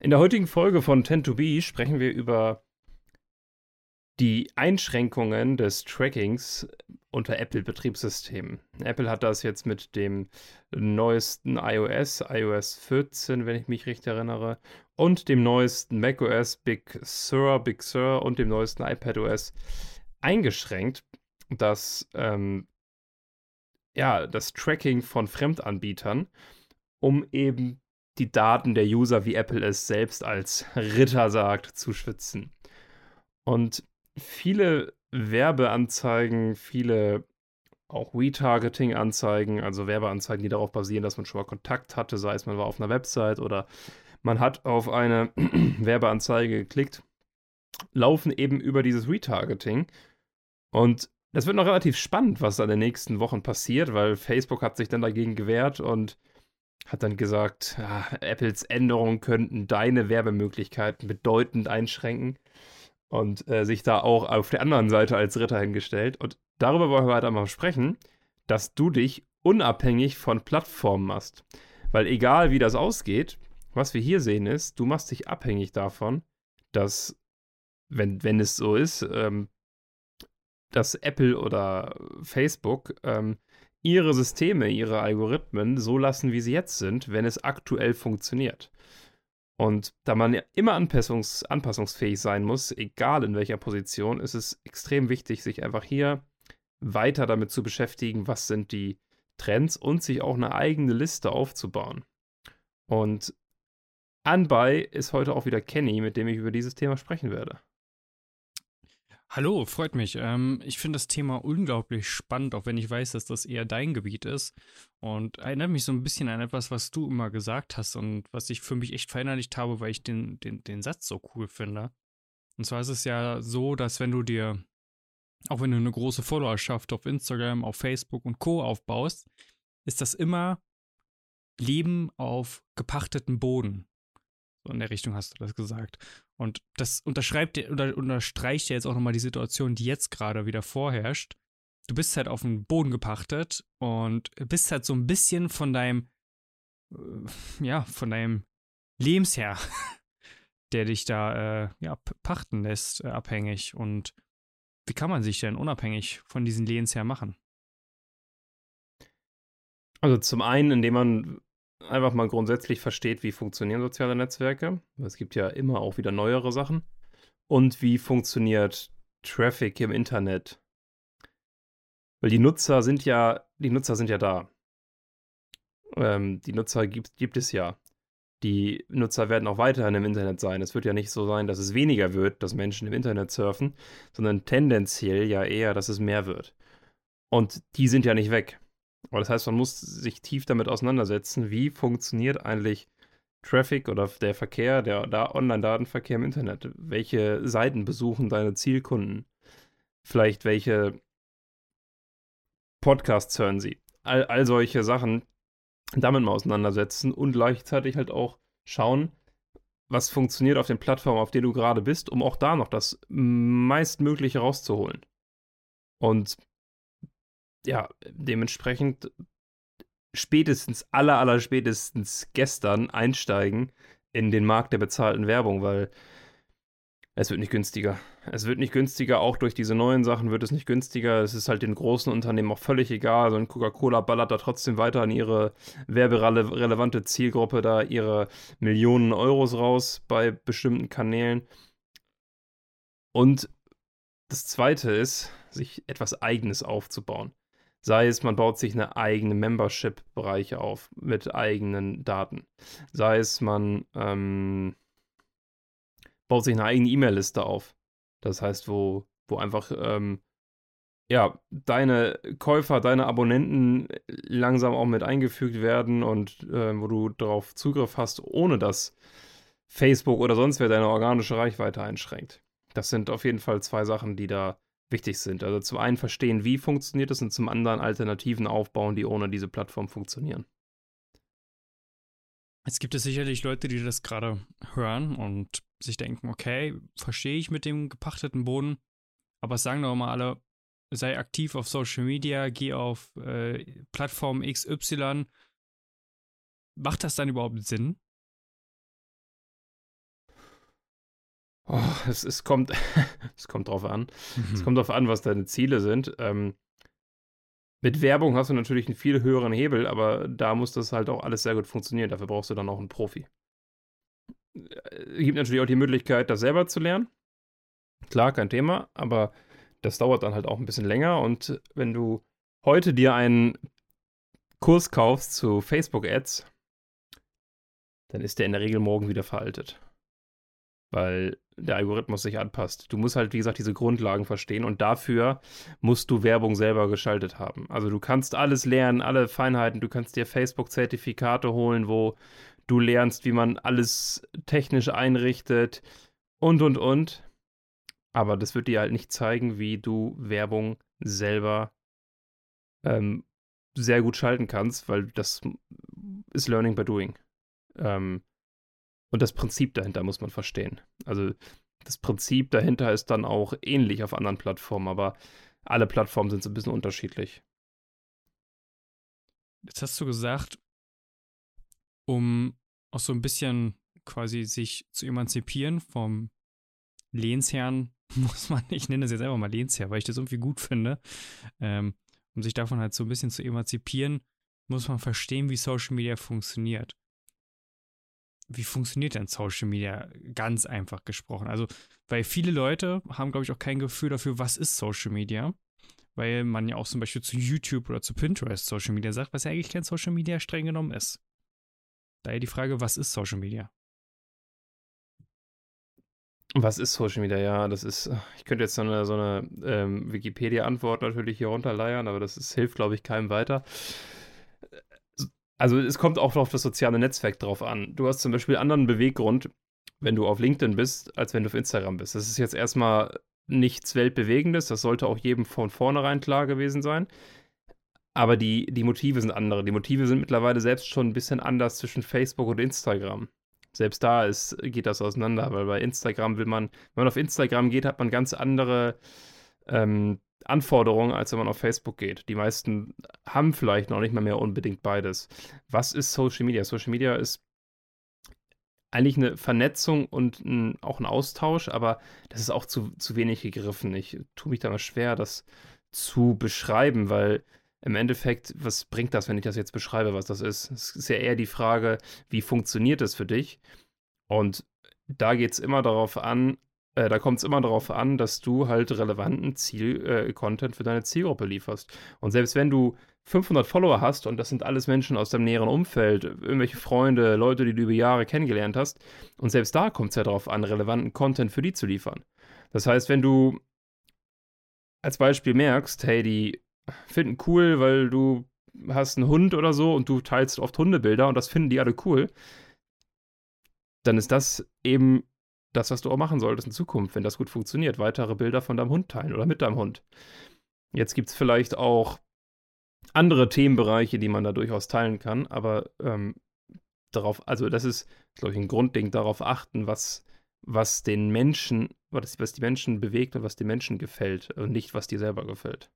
In der heutigen Folge von Tend to Be sprechen wir über die Einschränkungen des Trackings unter Apple-Betriebssystemen. Apple hat das jetzt mit dem neuesten iOS, iOS 14, wenn ich mich richtig erinnere, und dem neuesten macOS Big Sur, Big Sur und dem neuesten iPadOS eingeschränkt, dass ähm, ja, das Tracking von Fremdanbietern, um eben die Daten der User, wie Apple es selbst als Ritter sagt, zu schützen. Und viele Werbeanzeigen, viele auch Retargeting-Anzeigen, also Werbeanzeigen, die darauf basieren, dass man schon mal Kontakt hatte, sei es man war auf einer Website oder man hat auf eine Werbeanzeige geklickt, laufen eben über dieses Retargeting. Und das wird noch relativ spannend, was da in den nächsten Wochen passiert, weil Facebook hat sich dann dagegen gewehrt und hat dann gesagt, ja, Apples Änderungen könnten deine Werbemöglichkeiten bedeutend einschränken und äh, sich da auch auf der anderen Seite als Ritter hingestellt. Und darüber wollen wir weiter mal sprechen, dass du dich unabhängig von Plattformen machst. Weil egal wie das ausgeht, was wir hier sehen ist, du machst dich abhängig davon, dass, wenn, wenn es so ist, ähm, dass Apple oder Facebook ähm, ihre Systeme, ihre Algorithmen so lassen, wie sie jetzt sind, wenn es aktuell funktioniert. Und da man ja immer anpassungs anpassungsfähig sein muss, egal in welcher Position, ist es extrem wichtig, sich einfach hier weiter damit zu beschäftigen, was sind die Trends und sich auch eine eigene Liste aufzubauen. Und anbei ist heute auch wieder Kenny, mit dem ich über dieses Thema sprechen werde. Hallo, freut mich. Ähm, ich finde das Thema unglaublich spannend, auch wenn ich weiß, dass das eher dein Gebiet ist. Und erinnert mich so ein bisschen an etwas, was du immer gesagt hast und was ich für mich echt verinnerlicht habe, weil ich den, den, den Satz so cool finde. Und zwar ist es ja so, dass wenn du dir, auch wenn du eine große Followerschaft auf Instagram, auf Facebook und Co. aufbaust, ist das immer Leben auf gepachteten Boden. In der Richtung hast du das gesagt. Und das unterschreibt oder unterstreicht ja jetzt auch nochmal die Situation, die jetzt gerade wieder vorherrscht. Du bist halt auf den Boden gepachtet und bist halt so ein bisschen von deinem, äh, ja, von deinem Lebensherr, der dich da, äh, ja, pachten lässt, äh, abhängig. Und wie kann man sich denn unabhängig von diesen Lebensherr machen? Also zum einen, indem man einfach mal grundsätzlich versteht, wie funktionieren soziale Netzwerke. Es gibt ja immer auch wieder neuere Sachen. Und wie funktioniert Traffic im Internet? Weil die Nutzer sind ja, die Nutzer sind ja da. Ähm, die Nutzer gibt, gibt es ja. Die Nutzer werden auch weiterhin im Internet sein. Es wird ja nicht so sein, dass es weniger wird, dass Menschen im Internet surfen, sondern tendenziell ja eher, dass es mehr wird. Und die sind ja nicht weg. Aber das heißt, man muss sich tief damit auseinandersetzen, wie funktioniert eigentlich Traffic oder der Verkehr, der da Online-Datenverkehr im Internet. Welche Seiten besuchen deine Zielkunden? Vielleicht welche Podcasts hören sie? All, all solche Sachen damit mal auseinandersetzen und gleichzeitig halt auch schauen, was funktioniert auf den Plattformen, auf denen du gerade bist, um auch da noch das meistmögliche rauszuholen. Und ja, dementsprechend spätestens, aller, aller spätestens gestern einsteigen in den Markt der bezahlten Werbung, weil es wird nicht günstiger. Es wird nicht günstiger, auch durch diese neuen Sachen wird es nicht günstiger. Es ist halt den großen Unternehmen auch völlig egal. So ein Coca-Cola ballert da trotzdem weiter an ihre werberelevante Zielgruppe da ihre Millionen Euros raus bei bestimmten Kanälen. Und das zweite ist, sich etwas Eigenes aufzubauen. Sei es, man baut sich eine eigene Membership-Bereiche auf mit eigenen Daten. Sei es, man ähm, baut sich eine eigene E-Mail-Liste auf. Das heißt, wo, wo einfach ähm, ja, deine Käufer, deine Abonnenten langsam auch mit eingefügt werden und äh, wo du darauf Zugriff hast, ohne dass Facebook oder sonst wer deine organische Reichweite einschränkt. Das sind auf jeden Fall zwei Sachen, die da wichtig sind. Also zum einen verstehen, wie funktioniert es und zum anderen Alternativen aufbauen, die ohne diese Plattform funktionieren. Jetzt gibt es sicherlich Leute, die das gerade hören und sich denken, okay, verstehe ich mit dem gepachteten Boden, aber sagen doch mal alle, sei aktiv auf Social Media, geh auf äh, Plattform XY. Macht das dann überhaupt Sinn? Oh, es, es, kommt, es kommt drauf an. Mhm. Es kommt drauf an, was deine Ziele sind. Ähm, mit Werbung hast du natürlich einen viel höheren Hebel, aber da muss das halt auch alles sehr gut funktionieren. Dafür brauchst du dann auch einen Profi. Es gibt natürlich auch die Möglichkeit, das selber zu lernen. Klar, kein Thema, aber das dauert dann halt auch ein bisschen länger. Und wenn du heute dir einen Kurs kaufst zu Facebook-Ads, dann ist der in der Regel morgen wieder veraltet. Weil der Algorithmus sich anpasst. Du musst halt, wie gesagt, diese Grundlagen verstehen und dafür musst du Werbung selber geschaltet haben. Also du kannst alles lernen, alle Feinheiten. Du kannst dir Facebook-Zertifikate holen, wo du lernst, wie man alles technisch einrichtet und, und, und. Aber das wird dir halt nicht zeigen, wie du Werbung selber ähm, sehr gut schalten kannst, weil das ist Learning by Doing. Ähm, und das Prinzip dahinter muss man verstehen. Also das Prinzip dahinter ist dann auch ähnlich auf anderen Plattformen, aber alle Plattformen sind so ein bisschen unterschiedlich. Jetzt hast du gesagt, um auch so ein bisschen quasi sich zu emanzipieren vom Lehnsherrn, muss man, ich nenne das jetzt einfach mal Lehnsherr, weil ich das irgendwie gut finde, ähm, um sich davon halt so ein bisschen zu emanzipieren, muss man verstehen, wie Social Media funktioniert. Wie funktioniert denn Social Media? Ganz einfach gesprochen. Also, weil viele Leute haben, glaube ich, auch kein Gefühl dafür, was ist Social Media. Weil man ja auch zum Beispiel zu YouTube oder zu Pinterest Social Media sagt, was ja eigentlich kein Social Media streng genommen ist. Daher die Frage, was ist Social Media? Was ist Social Media? Ja, das ist, ich könnte jetzt so eine, so eine ähm, Wikipedia-Antwort natürlich hier runterleiern, aber das ist, hilft, glaube ich, keinem weiter. Also es kommt auch auf das soziale Netzwerk drauf an. Du hast zum Beispiel einen anderen Beweggrund, wenn du auf LinkedIn bist, als wenn du auf Instagram bist. Das ist jetzt erstmal nichts Weltbewegendes, das sollte auch jedem von vornherein klar gewesen sein. Aber die, die Motive sind andere. Die Motive sind mittlerweile selbst schon ein bisschen anders zwischen Facebook und Instagram. Selbst da ist, geht das auseinander, weil bei Instagram will man, wenn man auf Instagram geht, hat man ganz andere ähm, Anforderungen, als wenn man auf Facebook geht. Die meisten haben vielleicht noch nicht mal mehr unbedingt beides. Was ist Social Media? Social Media ist eigentlich eine Vernetzung und ein, auch ein Austausch, aber das ist auch zu, zu wenig gegriffen. Ich tue mich da mal schwer, das zu beschreiben, weil im Endeffekt, was bringt das, wenn ich das jetzt beschreibe, was das ist? Es ist ja eher die Frage, wie funktioniert es für dich? Und da geht es immer darauf an, äh, da kommt es immer darauf an, dass du halt relevanten Ziel-Content äh, für deine Zielgruppe lieferst. Und selbst wenn du 500 Follower hast und das sind alles Menschen aus deinem näheren Umfeld, irgendwelche Freunde, Leute, die du über Jahre kennengelernt hast, und selbst da kommt es ja darauf an, relevanten Content für die zu liefern. Das heißt, wenn du als Beispiel merkst, hey, die finden cool, weil du hast einen Hund oder so und du teilst oft Hundebilder und das finden die alle cool, dann ist das eben das, was du auch machen solltest in Zukunft, wenn das gut funktioniert. Weitere Bilder von deinem Hund teilen oder mit deinem Hund. Jetzt gibt es vielleicht auch andere Themenbereiche, die man da durchaus teilen kann, aber ähm, darauf, also das ist, glaube ich, ein Grundding, darauf achten, was, was den Menschen, was, was die Menschen bewegt und was den Menschen gefällt und nicht, was dir selber gefällt.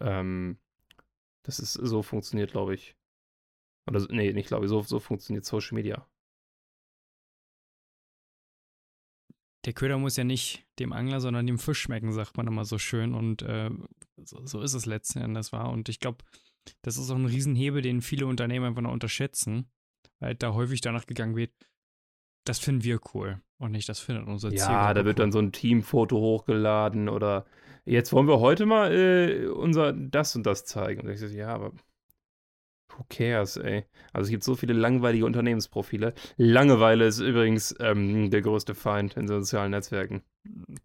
Ähm, das ist, so funktioniert, glaube ich. Oder, nee, nicht glaube ich, so, so funktioniert Social Media. Der Köder muss ja nicht dem Angler, sondern dem Fisch schmecken, sagt man immer so schön. Und äh, so, so, ist es letzten Endes war. Und ich glaube, das ist auch ein Riesenhebel, den viele Unternehmen einfach noch unterschätzen, weil da häufig danach gegangen wird, das finden wir cool und nicht das findet unser Ziel. Ja, da wird cool. dann so ein Teamfoto hochgeladen oder jetzt wollen wir heute mal äh, unser das und das zeigen. Und ich so, ja, aber who cares, ey? Also es gibt so viele langweilige Unternehmensprofile. Langeweile ist übrigens ähm, der größte Feind in sozialen Netzwerken.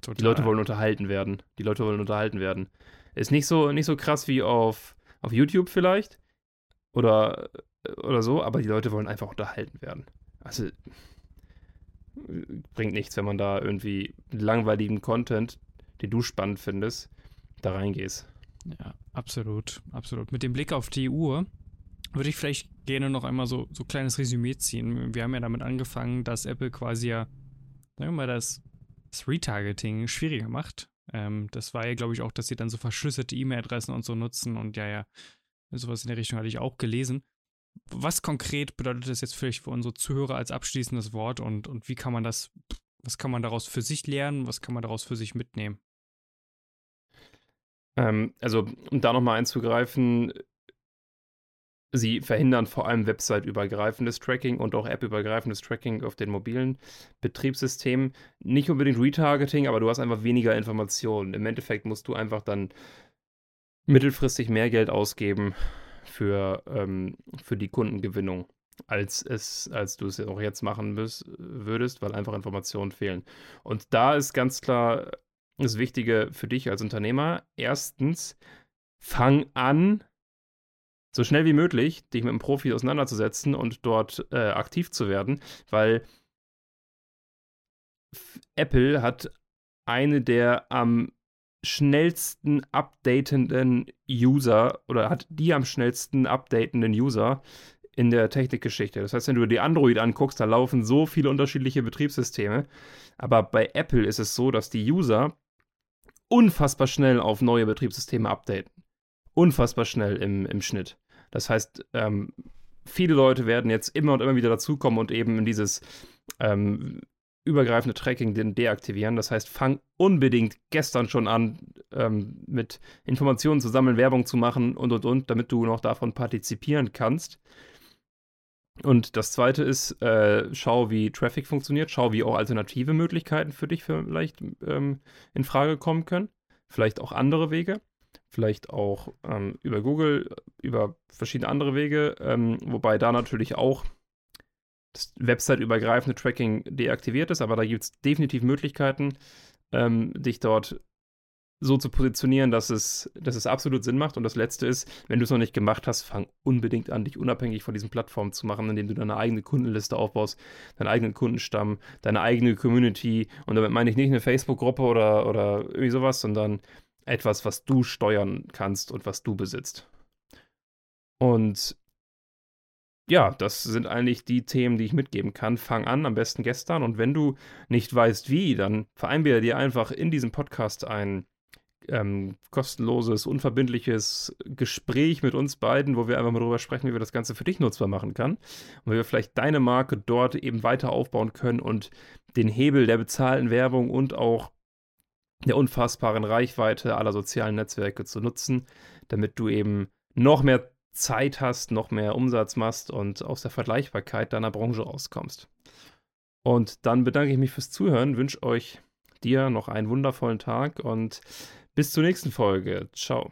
Total. Die Leute wollen unterhalten werden. Die Leute wollen unterhalten werden. Ist nicht so, nicht so krass wie auf, auf YouTube vielleicht oder, oder so, aber die Leute wollen einfach unterhalten werden. Also bringt nichts, wenn man da irgendwie langweiligen Content den du spannend findest, da reingehst. Ja, absolut, absolut. Mit dem Blick auf die Uhr würde ich vielleicht gerne noch einmal so so kleines Resümee ziehen. Wir haben ja damit angefangen, dass Apple quasi ja, sagen wir mal, das, das Retargeting schwieriger macht. Ähm, das war ja, glaube ich, auch, dass sie dann so verschlüsselte E-Mail-Adressen und so nutzen und ja, ja, sowas in der Richtung hatte ich auch gelesen. Was konkret bedeutet das jetzt vielleicht für unsere Zuhörer als abschließendes Wort und, und wie kann man das Was kann man daraus für sich lernen? Was kann man daraus für sich mitnehmen? Ähm, also, um da nochmal einzugreifen, sie verhindern vor allem website-übergreifendes Tracking und auch app-übergreifendes Tracking auf den mobilen Betriebssystemen. Nicht unbedingt Retargeting, aber du hast einfach weniger Informationen. Im Endeffekt musst du einfach dann mittelfristig mehr Geld ausgeben für, ähm, für die Kundengewinnung, als, es, als du es auch jetzt machen müß, würdest, weil einfach Informationen fehlen. Und da ist ganz klar das Wichtige für dich als Unternehmer. Erstens, fang an, so schnell wie möglich dich mit einem Profi auseinanderzusetzen und dort äh, aktiv zu werden, weil Apple hat eine der am schnellsten updatenden User oder hat die am schnellsten updatenden User in der Technikgeschichte. Das heißt, wenn du die Android anguckst, da laufen so viele unterschiedliche Betriebssysteme. Aber bei Apple ist es so, dass die User unfassbar schnell auf neue Betriebssysteme updaten. Unfassbar schnell im, im Schnitt. Das heißt, ähm, viele Leute werden jetzt immer und immer wieder dazukommen und eben dieses ähm, übergreifende Tracking den deaktivieren. Das heißt, fang unbedingt gestern schon an, ähm, mit Informationen zu sammeln, Werbung zu machen und und und, damit du noch davon partizipieren kannst. Und das zweite ist, äh, schau, wie Traffic funktioniert, schau, wie auch alternative Möglichkeiten für dich vielleicht ähm, in Frage kommen können. Vielleicht auch andere Wege. Vielleicht auch ähm, über Google, über verschiedene andere Wege, ähm, wobei da natürlich auch das Website-übergreifende Tracking deaktiviert ist, aber da gibt es definitiv Möglichkeiten, ähm, dich dort so zu positionieren, dass es, dass es absolut Sinn macht. Und das Letzte ist, wenn du es noch nicht gemacht hast, fang unbedingt an, dich unabhängig von diesen Plattformen zu machen, indem du deine eigene Kundenliste aufbaust, deinen eigenen Kundenstamm, deine eigene Community. Und damit meine ich nicht eine Facebook-Gruppe oder, oder irgendwie sowas, sondern etwas, was du steuern kannst und was du besitzt. Und ja, das sind eigentlich die Themen, die ich mitgeben kann. Fang an, am besten gestern. Und wenn du nicht weißt, wie, dann vereinbare dir einfach in diesem Podcast ein ähm, kostenloses, unverbindliches Gespräch mit uns beiden, wo wir einfach mal darüber sprechen, wie wir das Ganze für dich nutzbar machen kann. Und wie wir vielleicht deine Marke dort eben weiter aufbauen können und den Hebel der bezahlten Werbung und auch der unfassbaren Reichweite aller sozialen Netzwerke zu nutzen, damit du eben noch mehr Zeit hast, noch mehr Umsatz machst und aus der Vergleichbarkeit deiner Branche rauskommst. Und dann bedanke ich mich fürs Zuhören, wünsche euch dir noch einen wundervollen Tag und bis zur nächsten Folge. Ciao.